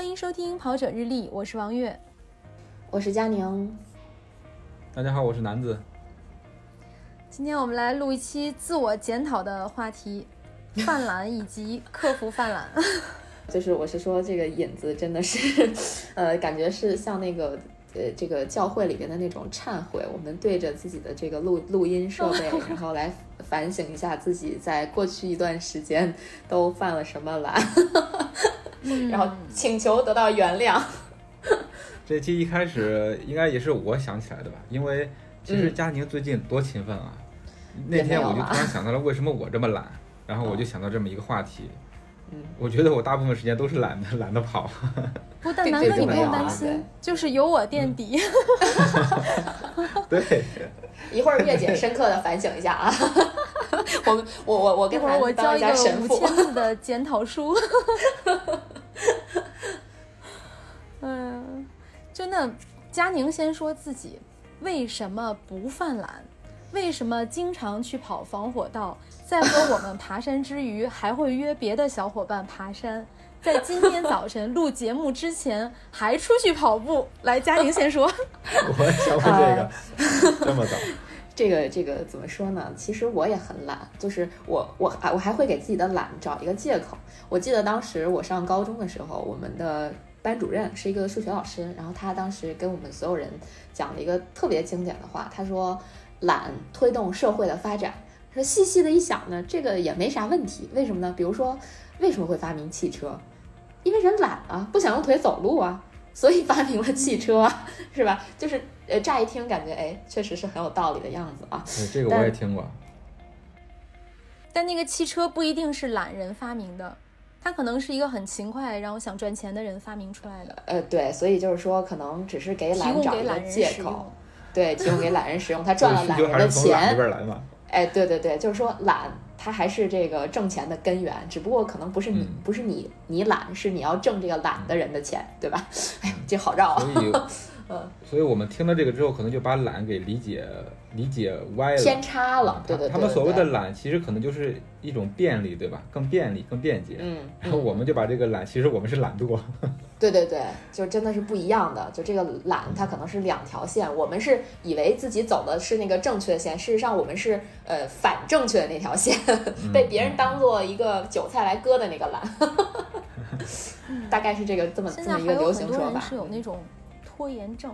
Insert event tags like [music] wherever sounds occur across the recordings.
欢迎收听《跑者日历》，我是王悦，我是佳宁。大家好，我是南子。今天我们来录一期自我检讨的话题：[laughs] 犯懒以及克服犯懒。[laughs] 就是我是说，这个引子真的是，[laughs] 呃，感觉是像那个呃这个教会里边的那种忏悔，我们对着自己的这个录录音设备，然后来反省一下自己在过去一段时间都犯了什么懒，然后请求得到原谅。[laughs] 这期一开始应该也是我想起来的吧？因为其实佳宁最近多勤奋啊！那天我就突然想到了，为什么我这么懒？然后我就想到这么一个话题。嗯，我觉得我大部分时间都是懒的 [laughs] 懒得跑。[laughs] 不，但南哥你不用担心，就是有我垫底。对，一会儿月姐深刻的反省一下啊。我们我我我跟会儿我交一个五千字的检讨书。[laughs] 嗯，真的佳宁先说自己为什么不犯懒，为什么经常去跑防火道。在和我们爬山之余，还会约别的小伙伴爬山。在今天早晨录节目之前，还出去跑步。来，佳宁先说。[laughs] 我想问这个，这么早？这个这个怎么说呢？其实我也很懒，就是我我啊我还会给自己的懒找一个借口。我记得当时我上高中的时候，我们的班主任是一个数学老师，然后他当时跟我们所有人讲了一个特别经典的话，他说：“懒推动社会的发展。”说细细的一想呢，这个也没啥问题。为什么呢？比如说，为什么会发明汽车？因为人懒啊，不想用腿走路啊，所以发明了汽车，[laughs] 是吧？就是呃，乍一听感觉，哎，确实是很有道理的样子啊。这个我也听过。但那个汽车不一定是懒人发明的，他可能是一个很勤快，然后想赚钱的人发明出来的。呃，对，所以就是说，可能只是给懒找一个借口，对，提供给懒人使用，他赚了懒人的钱。哎，对对对，就是说懒，它还是这个挣钱的根源，只不过可能不是你，不是你，你懒，是你要挣这个懒的人的钱，对吧？[laughs] 哎，这好绕啊。所以，嗯，所以我们听了这个之后，可能就把懒给理解。理解歪了，偏差了，对对对。他们所谓的懒，其实可能就是一种便利，对吧？更便利，更便捷。嗯。然后我们就把这个懒，其实我们是懒惰。[laughs] 对对对，就真的是不一样的。就这个懒，它可能是两条线。我们是以为自己走的是那个正确的线，事实上我们是呃反正确的那条线，被别人当做一个韭菜来割的那个懒。[laughs] 大概是这个这么这么一个流行说法。是有那种拖延症，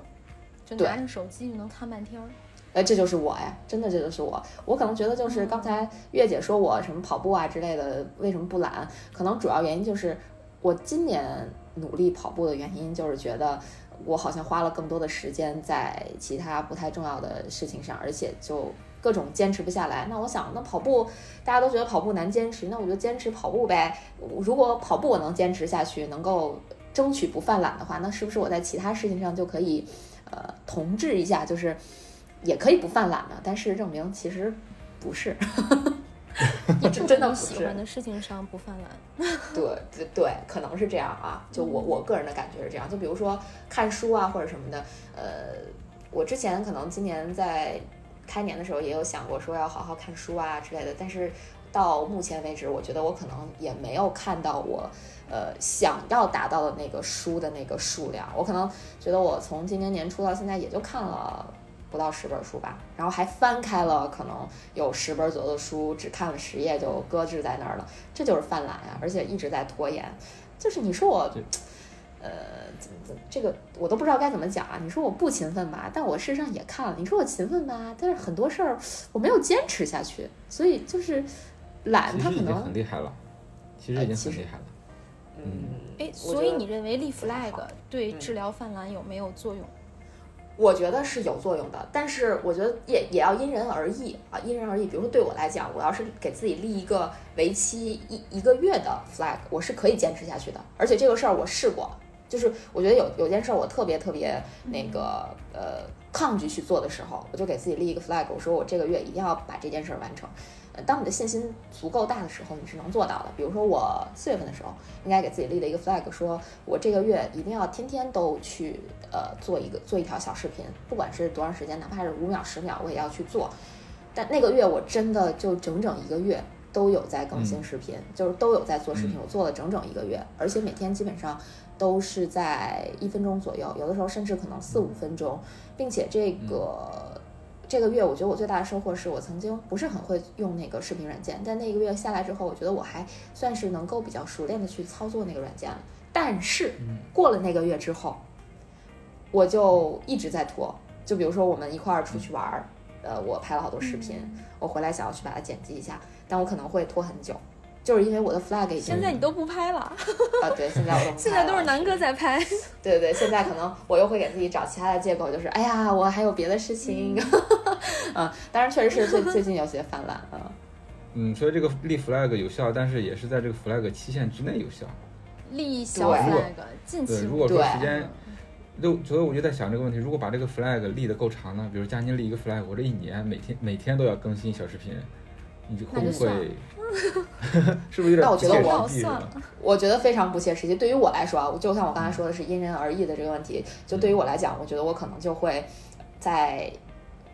就拿着手机就能看半天儿。哎，这就是我呀，真的这就是我。我可能觉得就是刚才月姐说我什么跑步啊之类的，为什么不懒？可能主要原因就是我今年努力跑步的原因，就是觉得我好像花了更多的时间在其他不太重要的事情上，而且就各种坚持不下来。那我想，那跑步大家都觉得跑步难坚持，那我就坚持跑步呗。如果跑步我能坚持下去，能够争取不犯懒的话，那是不是我在其他事情上就可以呃同治一下？就是。也可以不犯懒呢，但事实证明其实不是。[laughs] 你真的喜欢的事情上不犯懒？[laughs] 对对对，可能是这样啊。就我我个人的感觉是这样。就比如说看书啊或者什么的，呃，我之前可能今年在开年的时候也有想过说要好好看书啊之类的，但是到目前为止，我觉得我可能也没有看到我呃想要达到的那个书的那个数量。我可能觉得我从今年年初到现在也就看了。不到十本书吧，然后还翻开了可能有十本左右的书，只看了十页就搁置在那儿了，这就是犯懒呀，而且一直在拖延。就是你说我，呃，怎么怎么这个我都不知道该怎么讲啊。你说我不勤奋吧，但我事实上也看了。你说我勤奋吧，但是很多事儿我没有坚持下去，所以就是懒，他可能很厉害了，其实已经很厉害了。嗯，哎，所以你认为立 flag 对治疗犯懒有没有作用？我觉得是有作用的，但是我觉得也也要因人而异啊，因人而异。比如说对我来讲，我要是给自己立一个为期一一个月的 flag，我是可以坚持下去的。而且这个事儿我试过，就是我觉得有有件事儿我特别特别那个呃抗拒去做的时候，我就给自己立一个 flag，我说我这个月一定要把这件事儿完成。当你的信心足够大的时候，你是能做到的。比如说，我四月份的时候，应该给自己立了一个 flag，说我这个月一定要天天都去呃做一个做一条小视频，不管是多长时间，哪怕是五秒十秒，我也要去做。但那个月我真的就整整一个月都有在更新视频，就是都有在做视频。嗯我做了整整一个月，而且每天基本上都是在一分钟左右，有的时候甚至可能四五分钟，并且这个。这个月我觉得我最大的收获是我曾经不是很会用那个视频软件，但那个月下来之后，我觉得我还算是能够比较熟练的去操作那个软件了。但是过了那个月之后，我就一直在拖。就比如说我们一块儿出去玩儿，呃，我拍了好多视频，我回来想要去把它剪辑一下，但我可能会拖很久，就是因为我的 flag 已经现在你都不拍了，啊，对，现在我都不现在都是南哥在拍。[laughs] 对对对，现在可能我又会给自己找其他的借口，就是哎呀，我还有别的事情。[laughs] 嗯，当然确实是最最近有些泛滥啊。[laughs] 嗯，所以这个立 flag 有效，但是也是在这个 flag 期限之内有效。立小对 flag，近对，期如果说时间，就所以我就在想这个问题，如果把这个 flag 立得够长呢，比如佳宁立一个 flag，我这一年每天每天都要更新小视频，你就会不会？[laughs] 是不是有点那我觉得我算了我觉得非常不切实际。对于我来说啊，就像我刚才说的是因人而异的这个问题，就对于我来讲，我觉得我可能就会在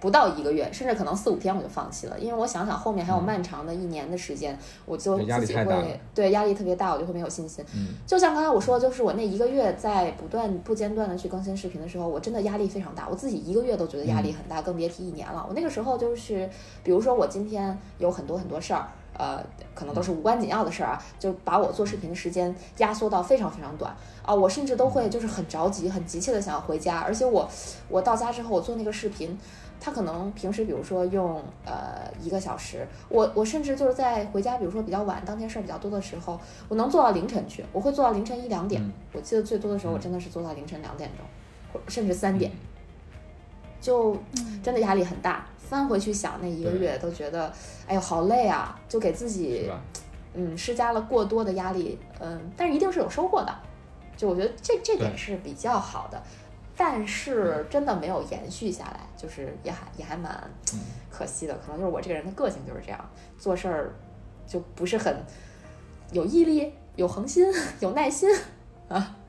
不到一个月，甚至可能四五天我就放弃了，因为我想想后面还有漫长的一年的时间，我就对压力自己太大了会对压力特别大，我就会没有信心。嗯，就像刚才我说的，就是我那一个月在不断不间断的去更新视频的时候，我真的压力非常大，我自己一个月都觉得压力很大，更别提一年了。我那个时候就是，比如说我今天有很多很多事儿。呃，可能都是无关紧要的事儿啊，就把我做视频的时间压缩到非常非常短。啊、我甚至都会就是很着急、很急切的想要回家，而且我我到家之后，我做那个视频，他可能平时比如说用呃一个小时，我我甚至就是在回家，比如说比较晚，当天事儿比较多的时候，我能做到凌晨去，我会做到凌晨一两点。嗯。我记得最多的时候，我嗯。真的是做到凌晨两点钟，或甚至三点，嗯。就嗯。真的压力很大。翻回去想那一个月，都觉得哎呦好累啊，就给自己？嗯施加了过多的压力，嗯，但是一定是有收获的。就我觉得这这点是比较好的，但是真的没有延续下来，就是也还也还蛮嗯可惜的。可能就是我这个人的个性就是这样，做事儿就不是很有毅力、有恒心、[laughs] 有耐心。[laughs]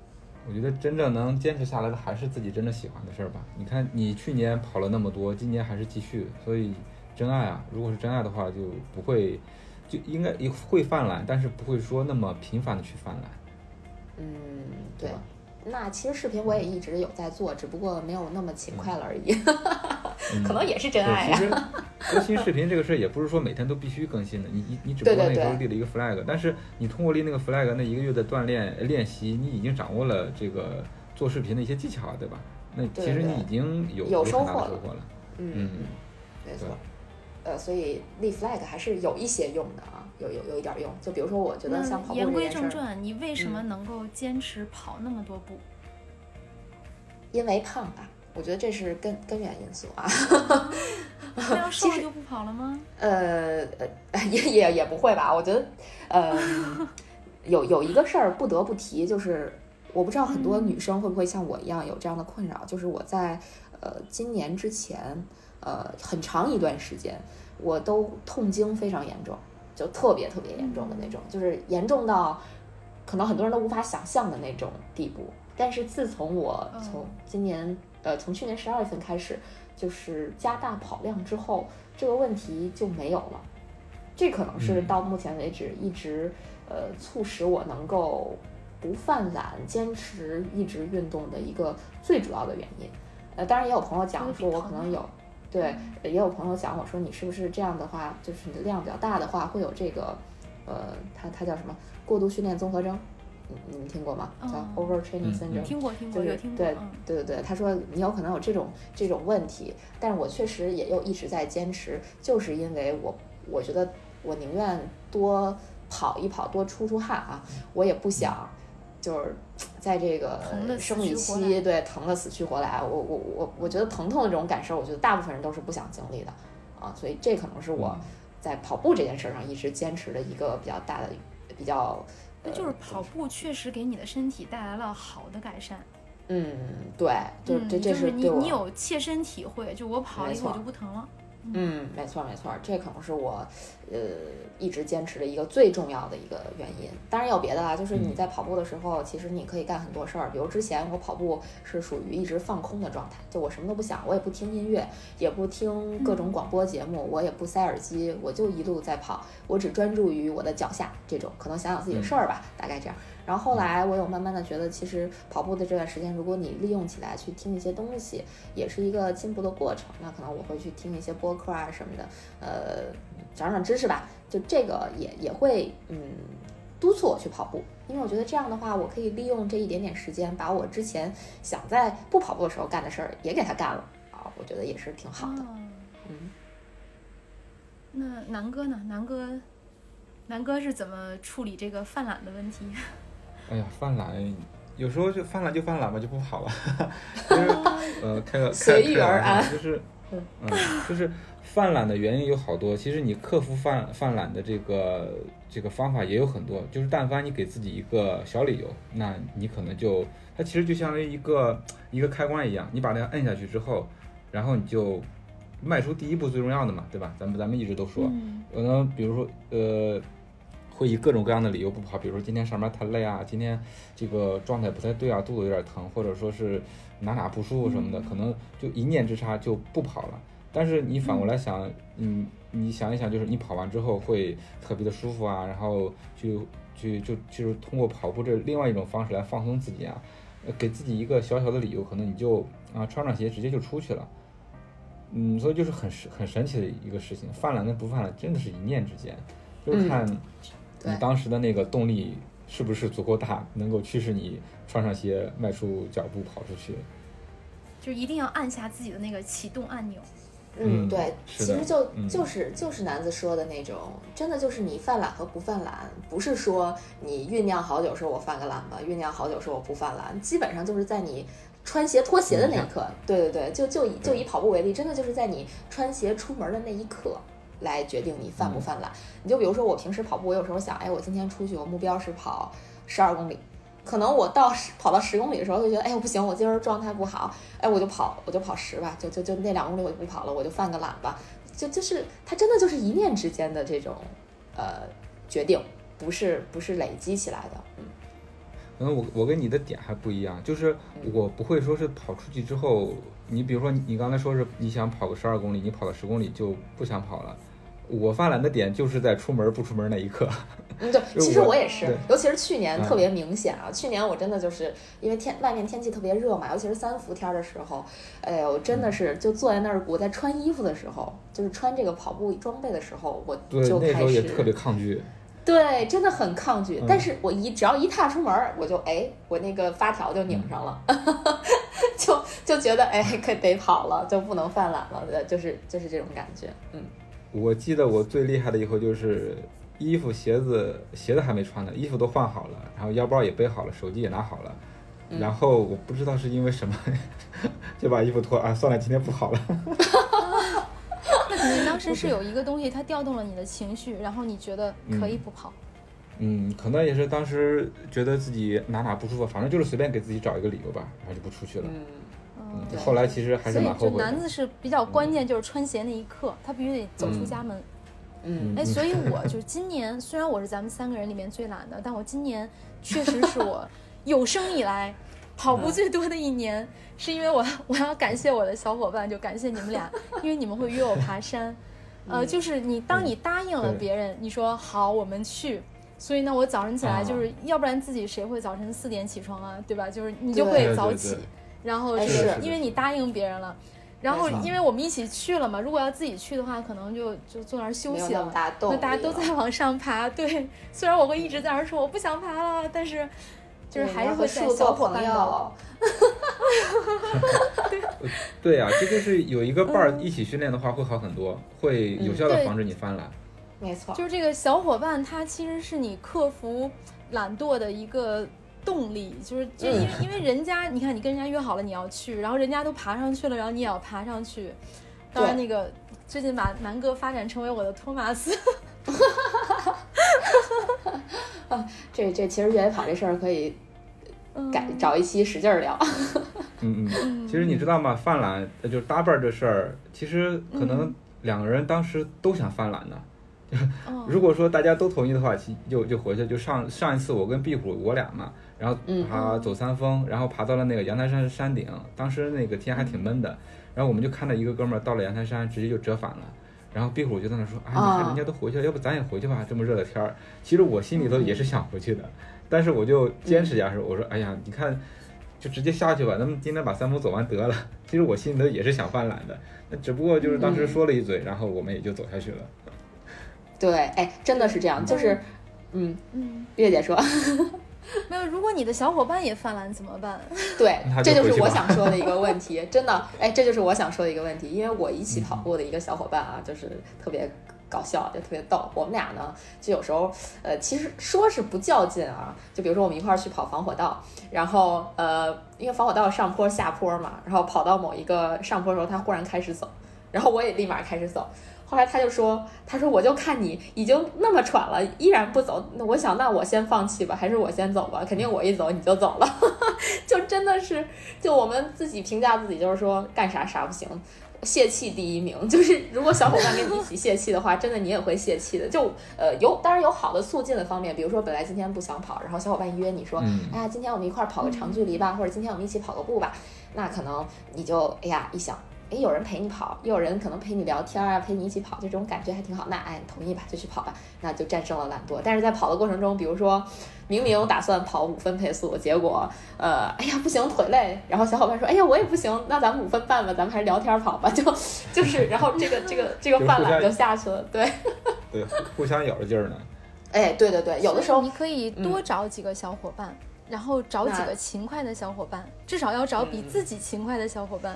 我觉得真正能坚持下来的还是自己真正喜欢的事儿吧。你看，你去年跑了那么多，今年还是继续，所以真爱啊，如果是真爱的话，就不会，就应该也会泛滥，但是不会说那么频繁的去泛滥。嗯，对吧。那其实视频我也一直有在做，只不过没有那么勤快了而已。[laughs] 嗯可能也是真爱对，呀、其实更新视频这个事儿也不是说每天都必须更新的，你你你只不过那个时候立了一个 flag，但是你通过立那个 flag 那一个月的锻炼呃练习，你已经掌握了这个做视频的一些技巧，对吧？那其实你已经有有很收获了大的收获了。嗯嗯，没错。呃，所以立 flag 还是有一些用的啊，有有有一点儿用。就比如说，我觉得像跑步言归正传，你为什么能够坚持跑那么多步？因为胖吧，我觉得这是根根源因素啊。[laughs] 那要瘦就不跑了吗？呃呃，[laughs] 也也也不会吧？我觉得，呃，有有一个事儿不得不提，就是我不知道很多女生会不会像我一样有这样的困扰，就是我在呃今年之前，呃很长一段时间，我都痛经非常严重，就特别特别严重的那种，就是严重到可能很多人都无法想象的那种地步。但是自从我嗯从今年呃从去年十二月份开始，就是加大跑量之后，这个问题就没有了。这可能是嗯到目前为止一直呃促使我能够不犯懒、坚持一直运动的一个最主要的原因。呃，当然也有朋友讲说，我可能有对，也有朋友讲我说你是不是这样的话，就是你的量比较大的话，会有这个呃，它它叫什么过度训练综合征？你你们听过吗？叫嗯 overtraining 嗯 syndrome。听过听过，就是有听过。对嗯，对对对，他说你有可能有这种这种问题，但是我确实也又一直在坚持，就是因为我我觉得我宁愿多跑一跑，多出出汗啊，我也不想就是在这个生理期对疼的死去活来，我我我我觉得疼痛的这种感受，我觉得大部分人都是不想经历的啊，所以这可能是我在跑步这件事儿上一直坚持的一个比较大的比较。那就是跑步确实给你的身体带来了好的改善。嗯，对，就嗯，这这就是你你有切身体会，就我跑了以后我就不疼了。嗯，没错没错，这可能是我呃，一直坚持的一个最重要的一个原因。当然有别的啦，就是你嗯在跑步的时候，其实你可以干很多事儿。比如之前我跑步是属于一直放空的状态，就我什么都不想，我也不听音乐，也不听各种广播节目，我也不塞耳机，我就一路在跑，我只专注于我的脚下这种，可能想想自己的事儿吧，大概这样。然后后来我有慢慢的觉得，其实跑步的这段时间，如果你利用起来去听一些东西，也是一个进步的过程。那可能我会去听一些播客啊什么的，呃，长长知识吧。就这个也也会嗯督促我去跑步，因为我觉得这样的话，我可以利用这一点点时间，把我之前想在不跑步的时候干的事儿也给它干了啊，我觉得也是挺好的。哦嗯，那南哥呢？南哥，南哥是怎么处理这个犯懒的问题？哎呀，犯懒，有时候就犯懒就犯懒吧，就不跑了。[laughs] 就是呃，开个开随遇而开个玩笑安就是嗯嗯，就是犯懒的原因有好多。其实你克服犯犯懒的这个这个方法也有很多。就是但凡你给自己一个小理由，那你可能就它其实就相当于一个一个开关一样，你把它摁下去之后，然后你就迈出第一步最重要的嘛，对吧？咱们咱们一直都说，嗯可能比如说呃，会以各种各样的理由不跑，比如说今天上班太累啊，今天这个状态不太对啊，肚子有点疼，或者说是哪哪不舒服什么的，可能就一念之差就不跑了。但是你反过来想，嗯，你想一想，就是你跑完之后会特别的舒服啊，然后就就就就是通过跑步这另外一种方式来放松自己啊，呃给自己一个小小的理由，可能你就啊穿上鞋直接就出去了。嗯，所以就是很神很神奇的一个事情，犯懒跟不犯懒真的是一念之间，就是嗯看你当时的那个动力是不是足够大，能够驱使你穿上鞋迈出脚步跑出去。就一定要按下自己的那个启动按钮。嗯，嗯对，其实就嗯就是就是男子说的那种，真的就是你犯懒和不犯懒，不是说你酝酿好久说我犯个懒吧，酝酿好久说我不犯懒，基本上就是在你穿鞋脱鞋的那一刻，对对对，就就以就以跑步为例，真的就是在你穿鞋出门的那一刻。来决定你犯不犯懒，你就比如说我平时跑步，我有时候想，哎，我今天出去，我目标是跑十二公里，可能我到十跑到十公里的时候就觉得，哎呦不行，我今儿状态不好，哎我就跑我就跑十吧，就就就那两公里我就不跑了，我就犯个懒吧，就就是它真的就是一念之间的这种呃决定，不是不是累积起来的，嗯。可能我我跟你的点还不一样，就是我不会说是跑出去之后，你比如说你你刚才说是你想跑个十二公里，你跑到十公里就不想跑了。我犯懒的点就是在出门不出门那一刻。[laughs] 嗯，对，其实我我也是，尤其是去年嗯特别明显啊。去年我真的就是因为天外面天气特别热嘛，尤其是三伏天儿的时候，哎呦，真嗯的是就坐在那儿，我在穿衣服的时候，就是穿这个跑步装备的时候，我对，就那时开始候也特别抗拒。对，真的很抗拒。嗯但是我一只要一踏出门儿，我就哎，我那个发条就拧上了，[laughs] 就就觉得哎，可得跑了，就不能犯懒了，对就是就是这种感觉。嗯，我记得我最厉害的以后就是衣服、鞋子，鞋子还没穿呢，衣服都换好了，然后腰包也背好了，手机也拿好了，嗯然后我不知道是因为什么，[laughs] 就把衣服脱啊，算了，今天不跑了。[laughs] 那肯定当时是有一个东西，它调动了你的情绪，然后你觉得可以不跑。嗯，可能也是当时觉得自己哪哪不舒服，反正就是随便给自己找一个理由吧，然后就不出去了。嗯，嗯后来其实还是所以就蛮后悔的。男子是比较关键，就是穿鞋那一刻，他必须得走出家门。嗯哎，所以我就是今年，虽然我是咱们三个人里面最懒的，但我今年确实是我有生以来跑步最多的一年，[laughs] 是因为我我要感谢我的小伙伴，就感谢你们俩，[laughs] 因为你们会约我爬山。呃，就是你当你答应了别人，你说好我们去，所以呢，我早晨起来啊就是，要不然自己谁会早晨四点起床啊，对吧？就是你就对会对对早起对，然后哎是因为你答应别人了。然后因为我们一起去了嘛，如果要自己去的话，可能就就坐那儿休息了。那么大动那大家都在往上爬，对。虽然我会一直在那儿说我不想爬了，但是就是还是会在和树做朋小伙伴的友。[laughs] [laughs] 对呀、这就是有一个伴儿一起训练的话会好很多，会有效的防止你犯懒。没错，就是这个小伙伴，他其实是你克服懒惰的一个动力，就是就因为、因为人家，你看你跟人家约好了你要去，然后人家都爬上去了，然后你也要爬上去。当然，那个最近把南哥发展成为我的托马斯，啊 [laughs] 这这其实越野跑这事儿可以嗯改找一期使劲儿聊。嗯嗯，其实你知道吗？犯懒呃就是搭伴儿这事儿，其实可能两个人当时都想犯懒呢。哦 [laughs] 如果说大家都同意的话，其就就回去。就上上一次我跟壁虎我俩嘛，然后嗯爬走三峰，然后爬到了那个阳台山山顶，当时那个天还挺闷的，然后我们就看到一个哥们儿到了阳台山，直接就折返了。然后壁虎就在那说：“啊，你看人家都回去了，要不咱也回去吧？这么热的天儿。”其实我心里头也是想回去的，但是我就坚持下去。我说：“哎呀，你看，就直接下去吧，咱们今天把三峰走完得了。[laughs] ”其实我心里头也是想犯懒的，那只不过就是当时说了一嘴，然后我们也就走下去了。对，哎，真的是这样，就是，嗯，嗯，月姐说，[laughs] 没有，如果你的小伙伴也犯懒怎么办？[laughs] 对，这就是我想说的一个问题，真的，[laughs] 哎，这就是我想说的一个问题，因为我一起跑步的一个小伙伴啊，就是特别搞笑，就特别逗。我们俩呢，就有时候，呃，其实说是不较劲啊，就比如说我们一块儿去跑防火道，然后呃，因为防火道上坡下坡嘛，然后跑到某一个上坡的时候，他忽然开始走，然后我也立马开始走。后来他就说：“他说我就看你已经那么喘了，依然不走，那我想那我先放弃吧，还是我先走吧？肯定我一走你就走了，[laughs] 就真的是，就我们自己评价自己，就是说干啥啥不行，泄气第一名。就是如果小伙伴跟你一起泄气的话，真的你也会泄气的。就呃有当然有好的促进的方面，比如说本来今天不想跑，然后小伙伴约你说，嗯哎呀今天我们一块儿跑个长距离吧，或者今天我们一起跑个步吧，那可能你就哎呀一想。诶，有人陪你跑，也有人可能陪你聊天啊，陪你一起跑，就这种感觉还挺好。那哎，同意吧，就去跑吧，那就战胜了懒惰。但是在跑的过程中，比如说明明打算跑五分配速，结果呃，哎呀不行，腿累。然后小伙伴说，哎呀我也不行，那咱们五分半吧，咱们还是聊天跑吧。就就是，然后这个这个这个就互相犯懒就下去了。对，[laughs] 对，互相咬着劲儿呢。哎，对对对，有的时候你可以多找几个小伙伴，然后找几个勤快的小伙伴，至少要找比嗯自己勤快的小伙伴。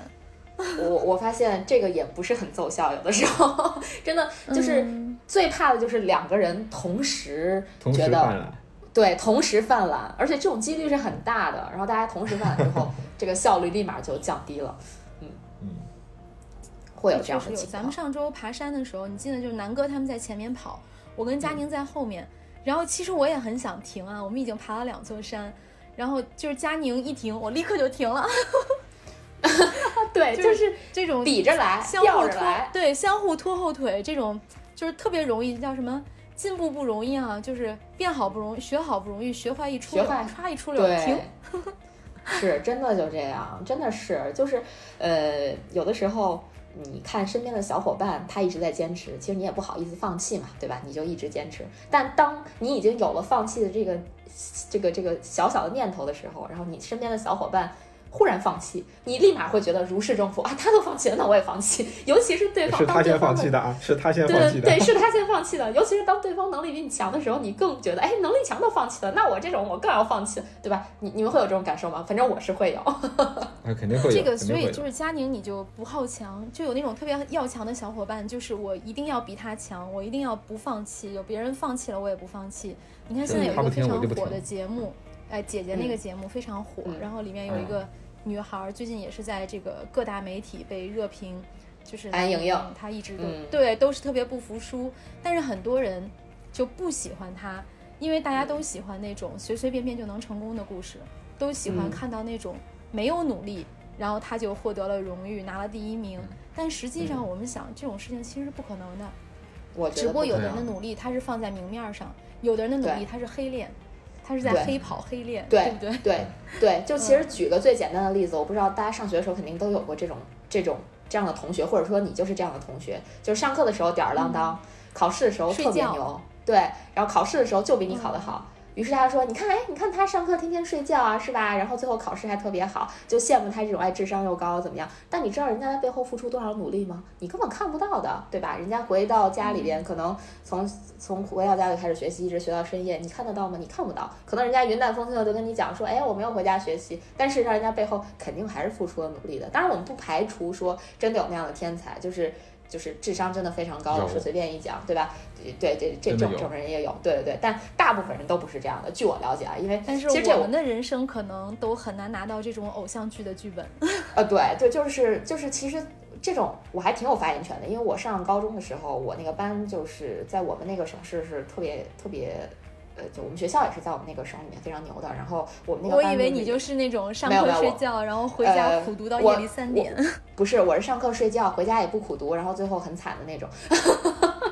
我我发现这个也不是很奏效，有的时候真的就是嗯最怕的就是两个人同时觉得，对，同时犯懒，而且这种几率是很大的。然后大家同时犯懒之后，[laughs] 这个效率立马就降低了，嗯嗯，会有这。样的情况。咱们上周爬山的时候，你记得就是南哥他们在前面跑，我跟佳宁在后面。然后其实我也很想停啊，我们已经爬了两座山，然后就是佳宁一停，我立刻就停了。[laughs] [laughs] 对，就就是这种比着来，相互拖对，相互拖后腿，这种就是特别容易，叫什么？进步不容易啊，就是变好不容易，学好不容易，学坏一出溜，学坏歘一出溜，[laughs] 停对。，是真的就这样，真的是就是呃，有的时候你看身边的小伙伴，他一直在坚持，其实你也不好意思放弃嘛，对吧？你就一直坚持。但当你已经有了放弃的这个这个这个小小的念头的时候，然后你身边的小伙伴。忽然放弃，你立马会觉得如释重负啊！他都放弃了，那我也放弃。[laughs] 尤其是对方是他先当对方放弃的啊，是他先放弃的。对对，是他先放弃的。尤其是当对方能力比你强的时候，你更觉得，哎，能力强都放弃了，那我这种我更要放弃，对吧？你你们会有这种感受吗？反正我是会有。[laughs] 啊，肯定会有，这个，所以就是佳宁，你就不好强，就有那种特别要强的小伙伴，就是我一定要比他强，我一定要不放弃，有别人放弃了我也不放弃。你看现在有一个非常火的节目，哎，姐姐那个嗯。节目非常火，嗯。然后里面有一个女孩儿，最近也是在这个各大媒体被热评，就是安莹莹她一直都、嗯。对都是特别不服输，但是很多人就不喜欢她，因为大家都喜欢那种随随便便就能成功的故事，都喜欢嗯。看到那种没有努力，然后她就获得了荣誉，拿了第一名。嗯。但实际上，我们想这种事情其实是不可能的。只不过有的人的努力他是放在明面上，有的人的努力对他是黑练，他是在黑跑黑练，对不对？对对，[laughs] 就其实举个最简单的例子，我不知道大家上学的时候肯定都有过这种这种这样的同学，或者说你就是这样的同学，就是上课的时候吊儿郎当，考试的时候特别牛，对，然后考试的时候就比你考得好。于是他说：“你看，哎，你看他上课天天睡觉啊，是吧？然后最后考试还特别好，就羡慕他这种爱智商又高怎么样？但你知道人家在背后付出多少努力吗？你根本看不到的，对吧？人家回到家里边，可能从从回到家里开始学习，一直学到深夜，你看得到吗？你看不到。可能人家云淡风轻的就跟你讲说，哎，我没有回家学习，但事实上人家背后肯定还是付出了努力的。当然，我们不排除说真的有那样的天才，就是。就是智商真的非常高，有是随便一讲，对吧？对对，这这种这种人也有，对对对，但大部分人都不是这样的。据我了解啊，因为但是其实我们的人生可能都很难拿到这种偶像剧的剧本。[laughs] 呃，对对，就是就是，其实这种我还挺有发言权的，因为我上高中的时候，我那个班就是在我们那个省市是特别特别，呃，就我们学校也是在我们那个省里面非常牛的。然后我们那个我班是以为你就是那种上课睡觉，然后回家呃苦读到夜里三点。[laughs] 不是，我是上课睡觉，回家也不苦读，然后最后很惨的那种。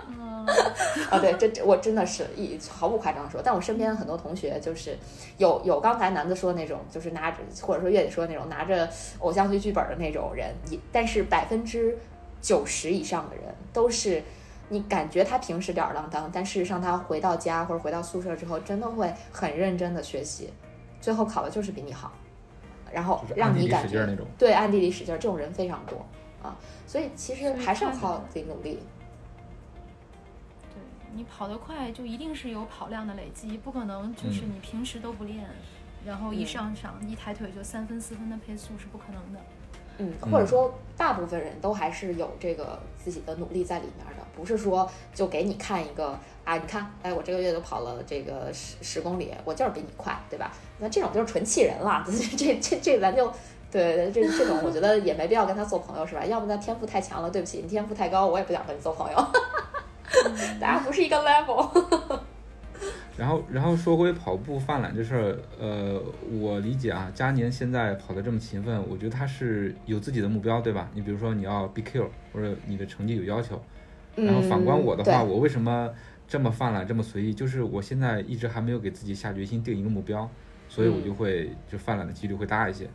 嗯 [laughs] 啊，对，这这我真的是一毫不夸张地说，但我身边很多同学就是有有刚才男子说的那种，就是拿着或者说月姐说的那种拿着偶像剧剧本的那种人，也但是百分之九十以上的人都是。你感觉他平时吊儿郎当，但事实上他回到家或者回到宿舍之后，真的会很认真的学习，最后考的就是比你好，然后让你感觉那种。对暗地里使劲儿，这种人非常多啊，所以其实还是要靠自己努力。对你跑得快，就一定是有跑量的累积，不可能就是你平时都不练，然后一上场一抬腿就三分四分的配速是不可能的。嗯，或者说大部分人都还是有这个自己的努力在里面的，不是说就给你看一个啊，你看，哎，我这个月就跑了这个十十公里，我就是比你快，对吧？那这种就是纯气人了，[laughs] 这这这咱就对这这种我觉得也没必要跟他做朋友，是吧？要么他天赋太强了，对不起，你天赋太高，我也不想跟你做朋友，[laughs] 大家不是一个 level。然后，然后说回跑步犯懒这事儿，呃，我理解啊，佳年现在跑得这么勤奋，我觉得他是有自己的目标，对吧？你比如说你要 BQ，或者你的成绩有要求。然后反观我的话，我为什么这么犯懒，这么随意？就是我现在一直还没有给自己下决心定一个目标，所以我就会就犯懒的几率会大一些。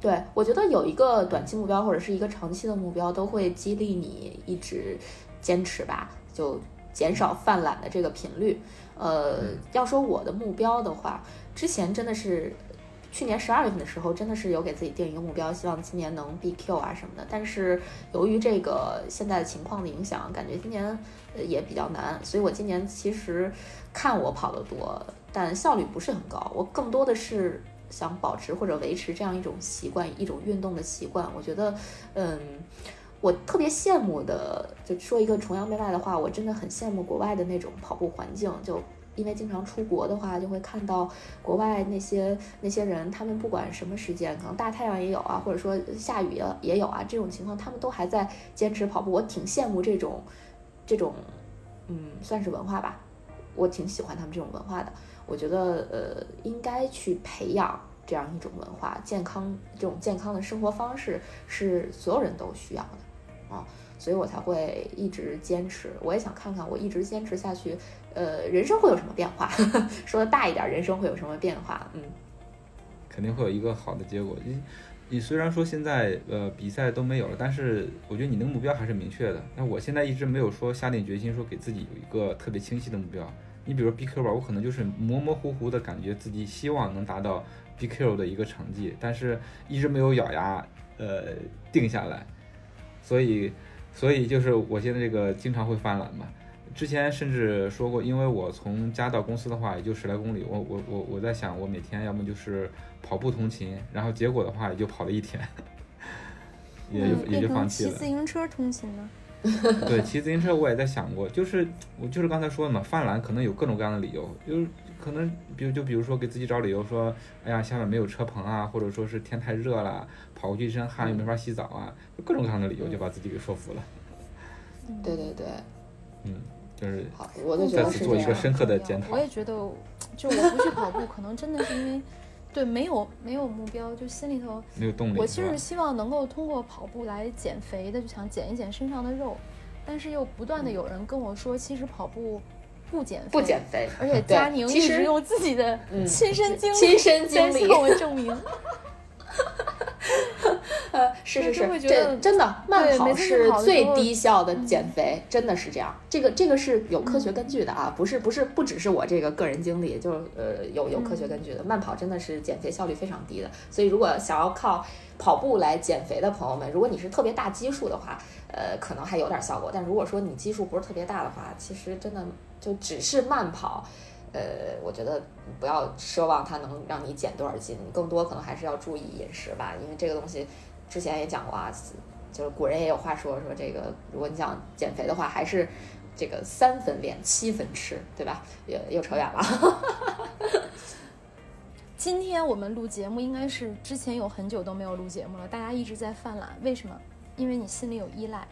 对，我觉得有一个短期目标或者是一个长期的目标，都会激励你一直坚持吧，就减少犯懒的这个频率。呃，要说我的目标的话，之前真的是去年十二月份的时候，真的是有给自己定一个目标，希望今年能 BQ 啊什么的。但是由于这个现在的情况的影响，感觉今年也比较难，所以我今年其实看我跑得多，但效率不是很高。我更多的是想保持或者维持这样一种习惯，一种运动的习惯。我觉得，嗯。我特别羡慕的，就说一个崇洋媚外的话，我真的很羡慕国外的那种跑步环境。就因为经常出国的话，就会看到国外那些那些人，他们不管什么时间，可能大太阳也有啊，或者说下雨也也有啊，这种情况他们都还在坚持跑步。我挺羡慕这种这种，嗯，算是文化吧。我挺喜欢他们这种文化的。我觉得呃，应该去培养。这样一种文化，健康这种健康的生活方式是所有人都需要的啊，所以我才会一直坚持。我也想看看，我一直坚持下去，呃，人生会有什么变化？[laughs] 说的大一点，人生会有什么变化？嗯，肯定会有一个好的结果。你你虽然说现在呃比赛都没有了，但是我觉得你那个目标还是明确的。那我现在一直没有说下定决心，说给自己有一个特别清晰的目标。你比如 BQ 吧，我可能就是模模糊糊的感觉自己希望能达到。BQ 的一个成绩，但是一直没有咬牙呃定下来，所以所以就是我现在这个经常会犯懒嘛。之前甚至说过，因为我从家到公司的话也就十来公里，我我我我在想，我每天要么就是跑步通勤，然后结果的话也就跑了一天，[laughs] 也就也就放弃了。骑自行车通勤呢？[laughs] 对，骑自行车我也在想过，就是我就是刚才说的嘛，犯懒可能有各种各样的理由，就是。可能，比如就比如说给自己找理由说，哎呀，下面没有车棚啊，或者说是天太热了，跑过去一身汗又没法洗澡啊，就各种各样的理由就把自己给说服了。对对对，嗯，就是好，我就觉得做一个深刻的检讨。我也觉得，就我不去跑步，可能真的是因为，对，没有 [laughs] 没有目标，就心里头没有动力。我其实是希望能够通过跑步来减肥的，就想减一减身上的肉，但是又不断的有人跟我说，其实跑步。不减肥，不减肥，而且佳宁一直用自己的亲身经历、亲身经历向我证明。[laughs] 呃，是是是，这真的慢跑是最低效的减肥，真的是这样。这个这个是有科学根据的啊，不是不是不只是我这个个人经历，就是呃有有科学根据的。慢跑真的是减肥效率非常低的，所以如果想要靠跑步来减肥的朋友们，如果你是特别大基数的话，呃，可能还有点效果。但如果说你基数不是特别大的话，其实真的就只是慢跑。呃，我觉得不要奢望它能让你减多少斤，更多可能还是要注意饮食吧，因为这个东西之前也讲过啊，就是古人也有话说，说这个如果你想减肥的话，还是这个三分练，七分吃，对吧？也又扯远了。[laughs] 今天我们录节目，应该是之前有很久都没有录节目了，大家一直在犯懒，为什么？因为你心里有依赖。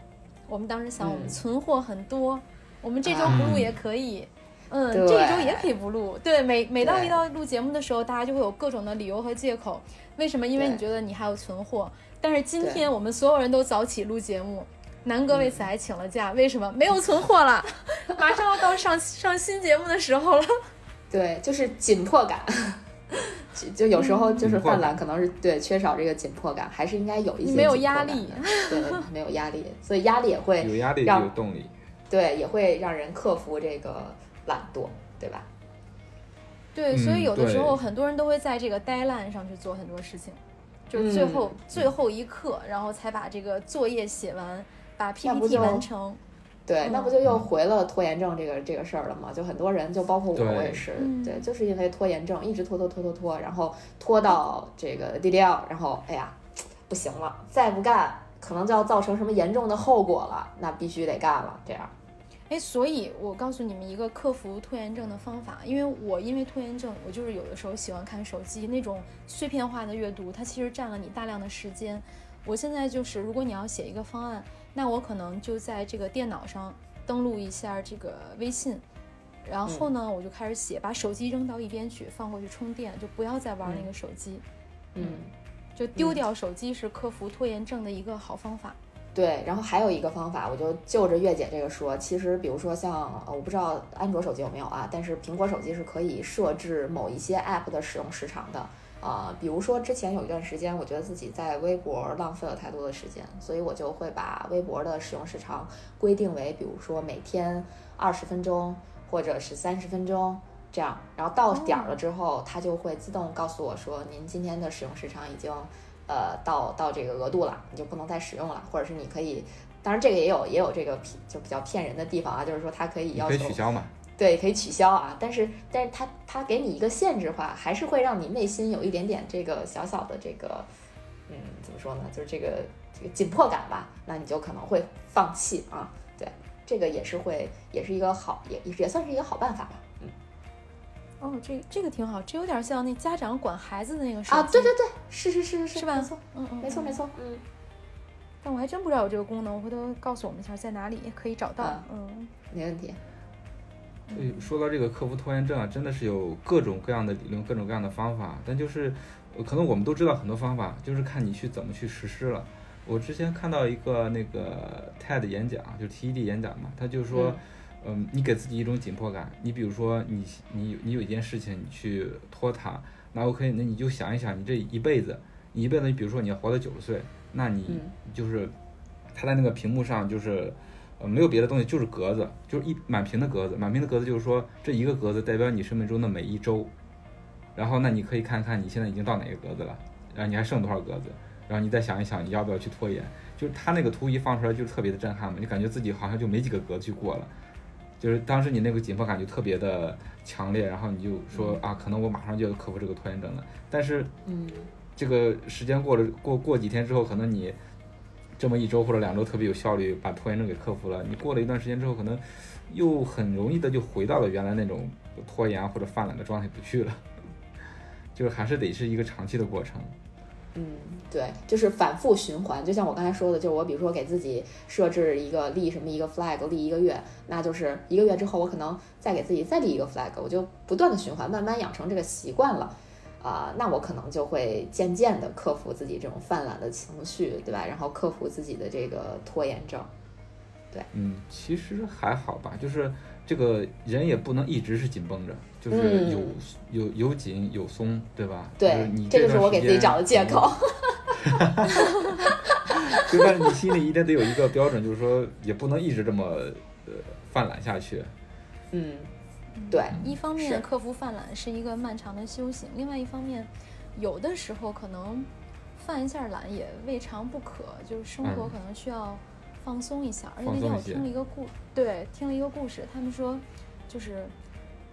我们当时想，我们存货很多，我们这周不录也可以。嗯，这一周也可以不录。对，每每到一到录节目的时候，大家就会有各种的理由和借口。为什么？因为你觉得你还有存货。但是今天我们所有人都早起录节目，南哥为此还请了假，为什么？没有存货了，[laughs] 马上要到上上新节目的时候了。对，就是紧迫感。就 [laughs] 就有时候就是犯懒，可能是对缺少这个紧迫感，还是应该有一些没有压力，对，没有压力，所以压力也会有压力就有动力，对，也会让人克服这个懒惰，对吧？对，所以有的时候很多人都会在这个 deadline 上去做很多事情，就是最后最后一刻，然后才把这个作业写完，把 PPT 完成。对，那不就又回了拖延症这个这个事儿了吗？就很多人，就包括我，我也是，对，就是因为拖延症，一直拖拖拖拖拖，然后拖到这个 DDL，然后哎呀，不行了，再不干，可能就要造成什么严重的后果了，那必须得干了，这样。哎，所以我告诉你们一个克服拖延症的方法，因为我因为拖延症，我就是有的时候喜欢看手机那种碎片化的阅读，它其实占了你大量的时间。我现在就是，如果你要写一个方案。那我可能就在这个电脑上登录一下这个微信，然后呢，我就开始写，把手机扔到一边去，放过去充电，就不要再玩那个手机。嗯，就丢掉手机是克服拖延症的一个好方法。对，然后还有一个方法，我就就着月姐这个说，其实比如说像呃，我不知道安卓手机有没有啊，但是苹果手机是可以设置某一些 app 的使用时长的。啊，比如说之前有一段时间，我觉得自己在微博浪费了太多的时间，所以我就会把微博的使用时长规定为，比如说每天二十分钟或者是三十分钟这样，然后到点儿了之后，它就会自动告诉我说，您今天的使用时长已经呃到到这个额度了，你就不能再使用了，或者是你可以，当然这个也有也有这个就比较骗人的地方啊，就是说它可以要求取消嘛。对，可以取消啊，但是，但是它它给你一个限制化，还是会让你内心有一点点这个小小的这个，嗯，怎么说呢？就是这个这个紧迫感吧，那你就可能会放弃啊。对，这个也是会，也是一个好，也也算是一个好办法吧。嗯。哦，这这个挺好，这有点像那家长管孩子的那个啊，对对对，是是是是是，是吧？没错，嗯嗯，没错没错，嗯。但我还真不知道有这个功能，我回头告诉我们一下在哪里可以找到。嗯，没问题。对，说到这个克服拖延症啊，真的是有各种各样的理论，各种各样的方法。但就是，可能我们都知道很多方法，就是看你去怎么去实施了。我之前看到一个那个 TED 演讲，就是 TED 演讲嘛，他就说，嗯，你给自己一种紧迫感。你比如说，你你你有一件事情，你去拖沓，那 OK，那你就想一想，你这一辈子，你一辈子，你比如说你要活到九十岁，那你就是，他在那个屏幕上就是。呃，没有别的东西，就是格子，就是一满屏的格子。满屏的格子就是说，这一个格子代表你生命中的每一周。然后，那你可以看看你现在已经到哪个格子了，然后你还剩多少格子，然后你再想一想，你要不要去拖延。就是他那个图一放出来，就特别的震撼嘛，你感觉自己好像就没几个格子去过了。就是当时你那个紧迫感就特别的强烈，然后你就说啊，可能我马上就要克服这个拖延症了。但是，嗯，这个时间过了，过过几天之后，可能你。这么一周或者两周特别有效率，把拖延症给克服了。你过了一段时间之后，可能又很容易的就回到了原来那种拖延或者犯懒的状态不去了。[laughs] 就是还是得是一个长期的过程。嗯，对，就是反复循环。就像我刚才说的，就是我比如说给自己设置一个立什么一个 flag，立一个月，那就是一个月之后，我可能再给自己再立一个 flag，我就不断的循环，慢慢养成这个习惯了。啊，那我可能就会渐渐的克服自己这种犯懒的情绪，对吧？然后克服自己的这个拖延症，对，嗯，其实还好吧，就是这个人也不能一直是紧绷着，就是有有有紧有松，对吧？对，你这就是我给自己找的借口。哈哈哈就但是你心里一定得有一个标准，就是说也不能一直这么呃犯懒下去。嗯。对，一方面克服犯懒是一个漫长的修行，另外一方面，有的时候可能犯一下懒也未尝不可，就是生活可能需要放松一下。而且那天我听了一个故，对，听了一个故事，他们说，就是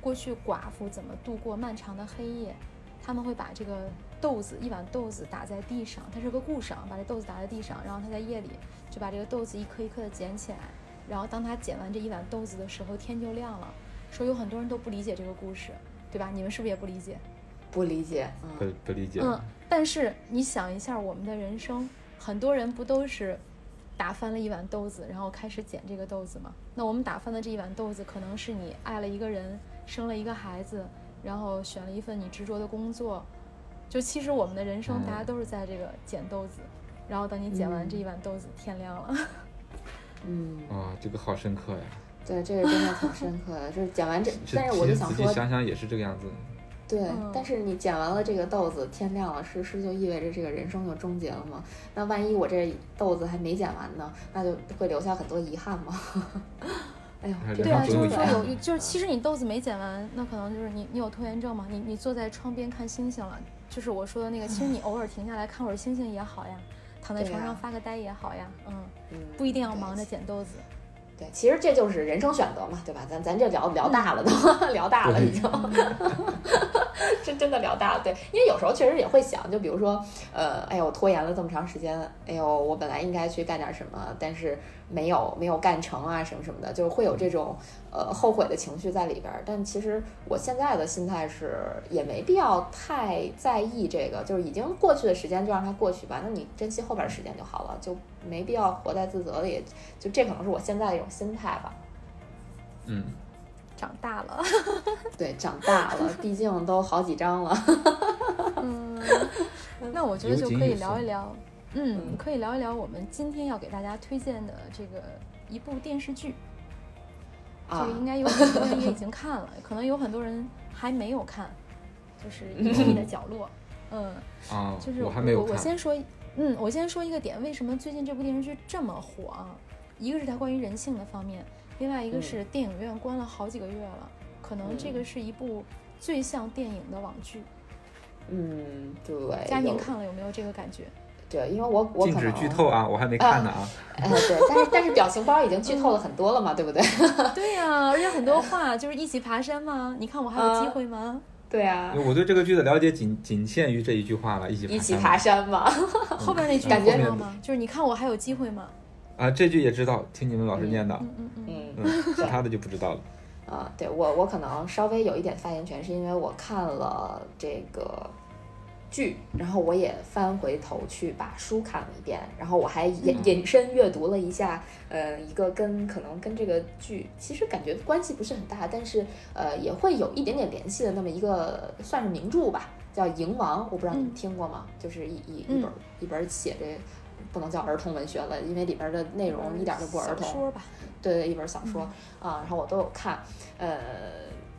过去寡妇怎么度过漫长的黑夜，他们会把这个豆子一碗豆子打在地上，它是个故事啊，把这豆子打在地上，然后他在夜里就把这个豆子一颗一颗的捡起来，然后当他捡完这一碗豆子的时候，天就亮了。说有很多人都不理解这个故事，对吧？你们是不是也不理解？不理解，不不理解。嗯，但是你想一下，我们的人生，很多人不都是打翻了一碗豆子，然后开始捡这个豆子嘛？那我们打翻的这一碗豆子，可能是你爱了一个人，生了一个孩子，然后选了一份你执着的工作。就其实我们的人生，大家都是在这个捡豆子，然后等你捡完这一碗豆子，天亮了。嗯，啊，这个好深刻呀！对，这个真的挺深刻的。就是讲完这，但是我就想说仔细想说，想想也是这个样子。对，嗯但是你捡完了这个豆子，天亮了，是是就意味着这个人生就终结了吗？那万一我这豆子还没捡完呢，那就会留下很多遗憾吗？[laughs] 哎呦对啊，就是说有有，就是其实你豆子没捡完，那可能就是你你有拖延症嘛，你你坐在窗边看星星了，就是我说的那个，其实你 [laughs] 偶尔停下来看会儿星星也好呀，躺在床上发个呆也好呀，嗯，嗯不一定要忙着捡豆子。对，其实这就是人生选择嘛，对吧？咱咱这聊聊大了都，[laughs] 聊大了已经，[laughs] 真真的聊大了。对，因为有时候确实也会想，就比如说，呃，哎呦，我拖延了这么长时间，哎呦，我本来应该去干点什么，但是没有没有干成啊，什么什么的，就是会有这种呃后悔的情绪在里边儿。但其实我现在的心态是，也没必要太在意这个，就是已经过去的时间就让它过去吧。那你珍惜后边儿时间就好了，就没必要活在自责里。就这可能是我现在的一种心态吧。嗯，长大了，[laughs] 对，长大了，毕竟都好几张了。嗯，[laughs] 那我觉得就可以聊一聊，嗯，嗯可以聊一聊我们今天要给大家推荐的这个一部电视剧。这啊个，应该有很多人也已经看了，可能有很多人还没有看，就是《隐秘的角落》。嗯，啊，就是我还没有我我。先说，嗯，我先说一个点，为什么最近这部电视剧这么火啊？一个是它关于人性的方面，另外一个嗯是电影院关了好几个月了，可能这个嗯是一部最像电影的网剧。嗯，对。佳宁看了有没有这个感觉？对，因为我我禁止可能剧透啊，我还没看呢啊。呃，对，但是但是表情包已经剧透了很多了嘛，对不对？[laughs] 对呀、而且很多话就是一起爬山吗？你看我还有机会吗？[laughs] 对啊我对这个剧的了解仅仅限于这一句话了，一起一起爬山嘛。[laughs] 后边那句感觉到吗？就是你看我还有机会吗？啊，这句也知道，听你们老师念的。嗯。嗯嗯，其他的就不知道了。啊，对我我可能稍微有一点发言权，是因为我看了这个剧，然后我也翻回头去把书看了一遍，然后我还引嗯引申阅读了一下，呃，一个跟可能跟这个剧其实感觉关系不是很大，但是呃也会有一点点联系的那么一个算是名著吧，叫《蝇王》，我不知道你们嗯听过吗？就是一一一嗯本一本写这。不能叫儿童文学了，因为里边的内容一点都不儿童。小说吧，对对，一本小说、啊，然后我都有看。呃，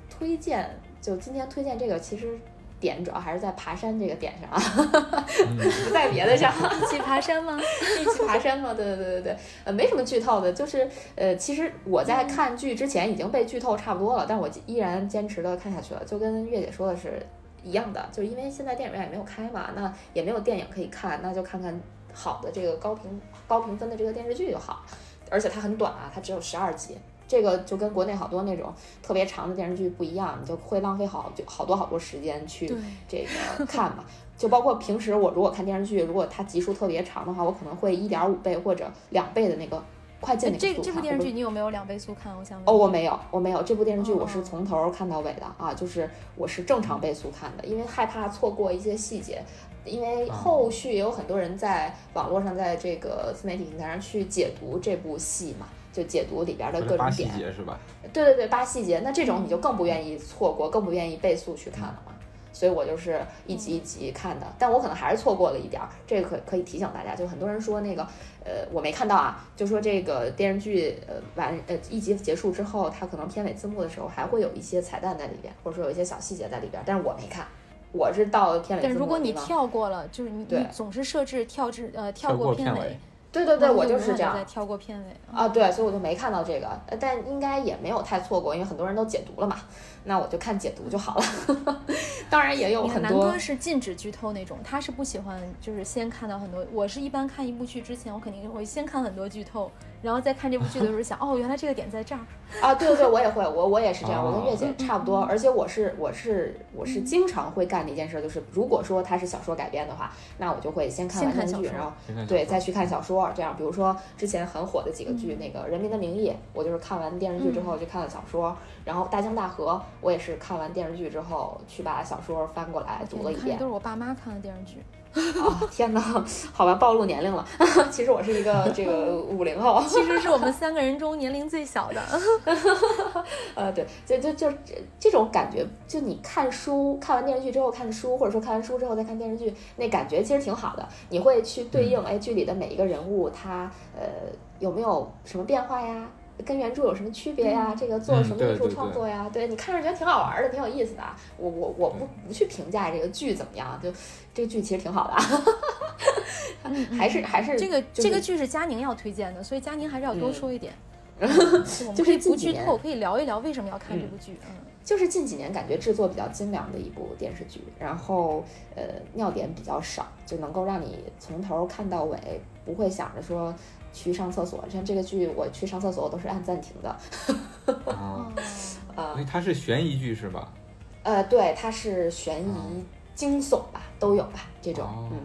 推荐就今天推荐这个，其实点主要还是在爬山这个点上啊，嗯 [laughs] 不在别的上。一起爬山吗？[laughs] 一起爬山吗，对对对对对，呃，没什么剧透的，就是呃，其实我在看剧之前已经被剧透差不多了，但我依然坚持的看下去了，就跟月姐说的是一样的，就是因为现在电影院也没有开嘛，那也没有电影可以看，那就看看好的这个高评高评分的这个电视剧就好，而且它很短啊，它只有十二集。这个就跟国内好多那种特别长的电视剧不一样，你就会浪费好就好多好多时间去这个 [laughs] 看嘛。就包括平时我如果看电视剧，如果它集数特别长的话，我可能会一点五倍或者两倍的那个快进那个这速看。这部电视剧你有没有两倍速看？我想问哦，我没有，我没有。这部电视剧我是哦从头看到尾的啊，就是我是正常倍速看的，因为害怕错过一些细节。因为哦后续也有很多人在网络上，在这个自媒体平台上去解读这部戏嘛，就解读里边的各种点。节是吧？对对对，扒细节，那这种你就更不愿意错过，更不愿意倍速去看了嘛。所以我就是一集一集看的，但我可能还是错过了一点儿，这个可可以提醒大家，就很多人说那个，呃，我没看到啊，就说这个电视剧呃完呃一集结束之后，它可能片尾字幕的时候还会有一些彩蛋在里边，或者说有一些小细节在里边，但是我没看，我是到片尾字幕但如果你跳过了，就是你对你总是设置跳至呃跳跳过片尾片尾，对对对，我就是这样。跳过片尾。啊，对，所以我就没看到这个，呃但应该也没有太错过，因为很多人都解读了嘛，那我就看解读就好了。[laughs] 当然也有很多南哥是禁止剧透那种，他是不喜欢就是先看到很多。我是一般看一部剧之前，我肯定会先看很多剧透，然后再看这部剧的时候想，哦，原来这个点在这儿。啊，对对对，我也会，我我也是这样，我跟哦月姐差不多，而且我是我是我是经常会干的一件事，就是如果说它是小说改编的话，那我就会先看完电视剧，然后先看小说对再去看小说，这样，比如说之前很火的几个剧，那个《人民的名义》，我就是看完电视剧之后就看了小说，然后《大江大河》，我也是看完电视剧之后去把小说翻过来读了一遍都。是我爸妈看的电视剧。啊，天哪，[laughs] 好吧，暴露年龄了，[laughs] 其实我是一个 [laughs] 这个五零后。其实是我们三个人中年龄最小的。呃，对，就就就这这种感觉，就你看书，看完电视剧之后看书，或者说看完书之后再看电视剧，那感觉其实挺好的。你会去对应，哎，剧里的每一个人物他呃有没有什么变化呀？跟原著有什么区别呀？嗯这个做什么艺术嗯对对创作呀？对你看着觉得挺好玩的，挺有意思的啊。我我我不不去评价这个剧怎么样，就这个剧其实挺好的 [laughs] 还是还是这个就是这个剧是佳宁要推荐的，所以佳宁还是要多嗯说一点。[laughs] 就可以是不剧透，可以聊一聊为什么要看这部剧。嗯，就是近几年感觉制作比较精良的一部电视剧，然后呃尿点比较少，就能够让你从头看到尾，不会想着说去上厕所。像这个剧，我去上厕所我都是按暂停的。啊，啊、所以它是悬疑剧是吧？呃，对，它是悬疑、哦惊悚吧，都有吧，这种，哦嗯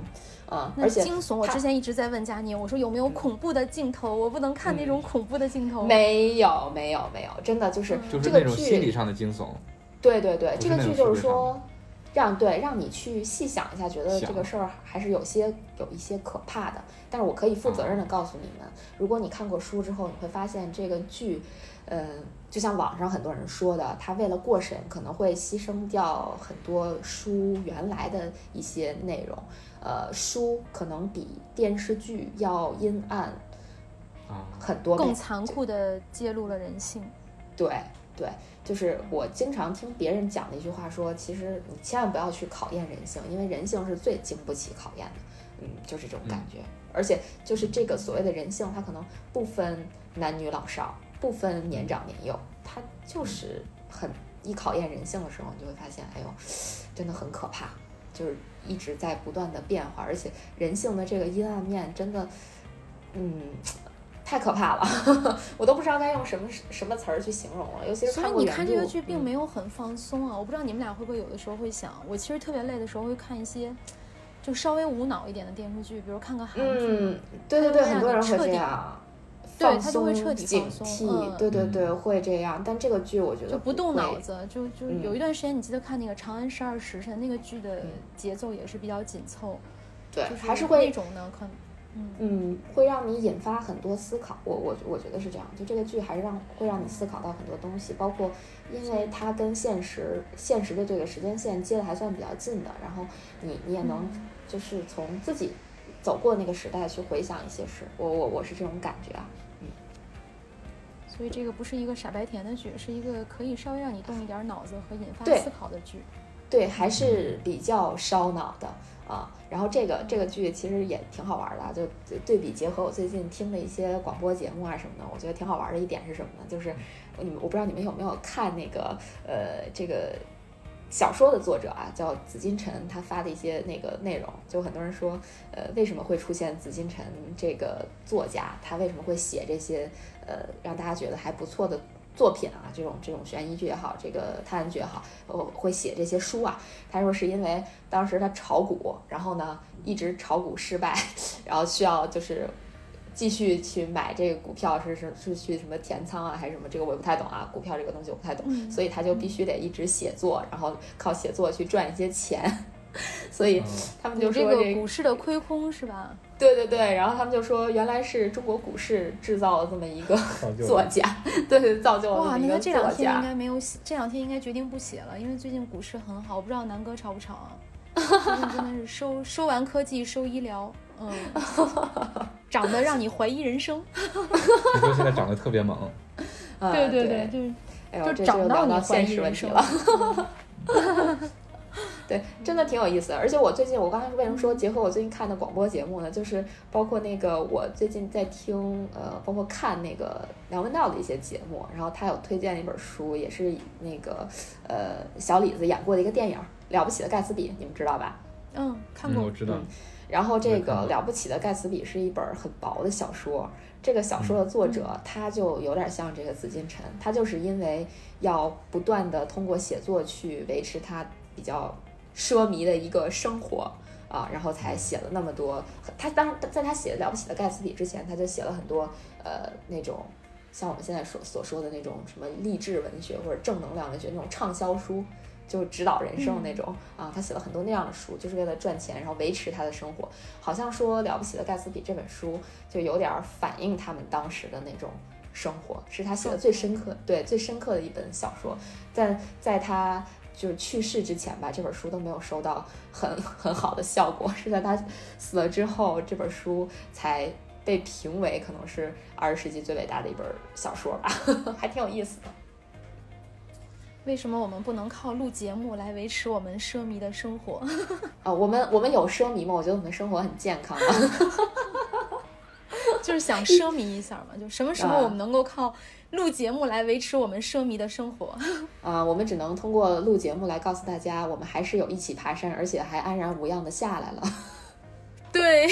嗯，那而且惊悚，我之前一直在问佳宁，我说有没有恐怖的镜头？我不能看那种恐怖的镜头。没有没有没有，真的就是嗯就是这个那种心理，上的惊悚。对对对，这个剧就是说。让对让你去细想一下，觉得这个事儿还是有些有一些可怕的。但是我可以负责任哦的告诉你们，如果你看过书之后，你会发现这个剧，嗯、就像网上很多人说的，他为了过审可能会牺牲掉很多书原来的一些内容。呃，书可能比电视剧要阴暗啊，很多更残酷的揭露了人性。对对，就是我经常听别人讲的一句话说，其实你千万不要去考验人性，因为人性是最经不起考验的。嗯，就是这种感觉。而且就是这个所谓的人性，它可能不分男女老少，不分年长年幼，它就是很一考验人性的时候，你就会发现，哎呦，真的很可怕，就是一直在不断的变化，而且人性的这个阴暗面真的，嗯。太可怕了，[laughs] 我都不知道该用什么什么词儿去形容了。尤其是所以你看这个剧并嗯没有很放松啊！我不知道你们俩会不会有的时候会想，我其实特别累的时候会看一些就稍微无脑一点的电视剧，比如看个韩剧。嗯，对对对，很多人会这样，对他就会彻底警放松惕，嗯对对对，会这样。但这个剧我觉得就不动脑，子，就就嗯有一段时间，你记得看那个《长安十二时辰》那个剧的嗯节奏也是比较紧凑，对，就还是会那种呢，可能嗯嗯，会让你引发很多思考。我我我觉得是这样，就这个剧还是让会让你思考到很多东西，包括因为它跟现实现实的这个时间线接的还算比较近的，然后你你也能嗯就是从自己走过那个时代去回想一些事。我我我是这种感觉啊。嗯所以这个不是一个傻白甜的剧，是一个可以稍微让你动一点脑子和引发思考的剧。对，还是比较烧脑的啊。然后这个这个剧其实也挺好玩的就对比结合我最近听的一些广播节目啊什么的，我觉得挺好玩的一点是什么呢？就是你们我不知道你们有没有看那个呃这个小说的作者啊，叫紫金陈，他发的一些那个内容，就很多人说，呃，为什么会出现紫金陈这个作家？他为什么会写这些呃让大家觉得还不错的作品啊？这种这种悬疑剧也好，这个探案剧也好，我，会写这些书啊？他说是因为当时他炒股，然后呢一直炒股失败，[laughs] 然后需要就是继续去买这个股票，是是是去什么填仓啊，还是什么？这个我也不太懂啊，股票这个东西我不太懂，嗯所以他就必须得一直写作，然后靠写作去赚一些钱。[laughs] 所以嗯他们就这个说这股市的亏空是吧？对对对，然后他们就说原来是中国股市制造了这么一个造就作家，[laughs] 对对，造就了哇，这么一个那他这两。天应该没有写，这两天应该决定不写了，因为最近股市很好，我不知道南哥炒不炒啊？[laughs] 最近真的是收收完科技收医疗，嗯，[laughs] 涨得让你怀疑人生。你说现在长得特别猛，啊对对对，就是哎，就这涨到你怀疑人生了。对，真的挺有意思的。而且我最近，我刚才为什么说结合我最近看的广播节目呢？就是包括那个我最近在听，呃，包括看那个梁文道的一些节目，然后他有推荐一本书，也是那个呃小李子演过的一个电影《了不起的盖茨比》，你们知道吧？嗯，看嗯，过我，知道嗯，然后这个《了不起的盖茨比》是一本很薄的小说，这个小说的作者他就有点像这个紫禁城，他就是因为要不断的通过写作去维持他比较奢靡的一个生活啊，然后才写了那么多。他当在他写《了不起的盖茨比》之前，他就写了很多呃那种。像我们现在所所说的那种什么励志文学或者正能量文学那种畅销书，就指导人生那种、啊，他写了很多那样的书，就是为了赚钱，然后维持他的生活。好像说《了不起的盖茨比》这本书就有点儿反映他们当时的那种生活，是他写的最深刻，对最深刻的一本小说。但在他就是去世之前吧，这本书都没有收到很很好的效果，是在他死了之后，这本书才被评为可能是二十世纪最伟大的一本小说吧，[laughs] 还挺有意思的。为什么我们不能靠录节目来维持我们奢靡的生活？啊，[laughs] 我们我们有奢靡吗？我觉得我们生活很健康啊。[laughs] 就是想奢靡一下嘛，就什么时候我们能够靠录节目来维持我们奢靡的生活？[laughs] 啊，我们只能通过录节目来告诉大家，我们还是有一起爬山，而且还安然无恙的下来了。[laughs] 对，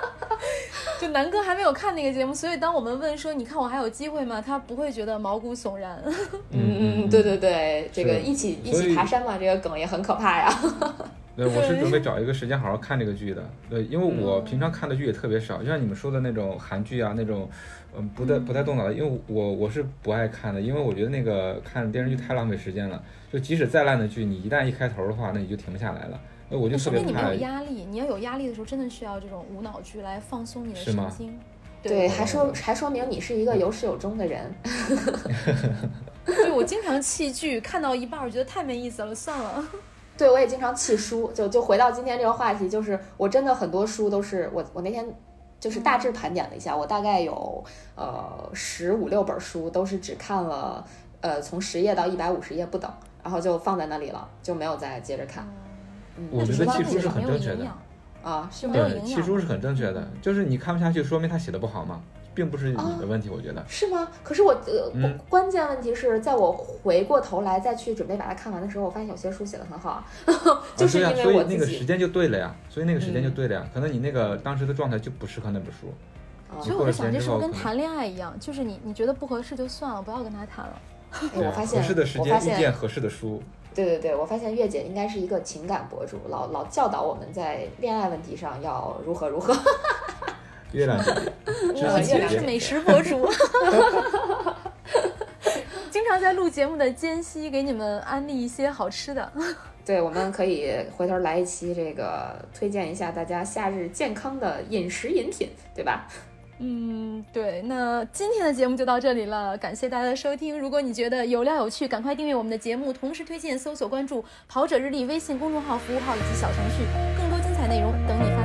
[laughs] 就南哥还没有看那个节目，所以当我们问说“你看我还有机会吗”，他不会觉得毛骨悚然。嗯嗯，对对对，这个一起一起爬山嘛，这个梗也很可怕呀。对，我是准备找一个时间好好看这个剧的。对，因为我平常看的剧也特别少，就像你们说的那种韩剧啊，那种嗯不太不太动脑的，因为我我是不爱看的，因为我觉得那个看电视剧太浪费时间了。就即使再烂的剧，你一旦一开头的话，那你就停不下来了。那我就特别怕。你没有压力，你要有压力的时候，真的需要这种无脑剧来放松你的神经。对，还说还说明你是一个有始有终的人。[laughs] 对，我经常弃剧，看到一半我觉得太没意思了，算了。对，我也经常弃书，就就回到今天这个话题，就是我真的很多书都是我我那天就是大致盘点了一下，我大概有呃十五六本书都是只看了呃从十页到一百五十页不等，然后就放在那里了，就没有再接着看。我觉得弃书是很正确的啊，是没有对，弃书是很正确的，就是你看不下去，说明他写的不好嘛。并不是你的问题，我觉得是吗？可是我呃，关键问题是在我回过头来再去准备把它看完的时候，我发现有些书写的很好，[laughs] 就是因为所以那个时间就对了呀，所以那个时间就对了呀。可能你那个当时的状态就不适合那本书。所以我就想，这是不是跟谈恋爱一样？就是你你觉得不合适就算了，不要跟他谈了。我发现合适的时间遇见合适的书。对对对，我发现月姐应该是一个情感博主，老老教导我们在恋爱问题上要如何如何。月亮姐姐，[laughs] 我原来是美食博主，[laughs] 经常在录节目的间隙给你们安利一些好吃的。[laughs] 对，我们可以回头来一期这个推荐一下大家夏日健康的饮食饮品，对吧？嗯，对。那今天的节目就到这里了，感谢大家的收听。如果你觉得有料有趣，赶快订阅我们的节目，同时推荐、搜索、关注“跑者日历”微信公众号、服务号以及小程序，更多精彩内容等你。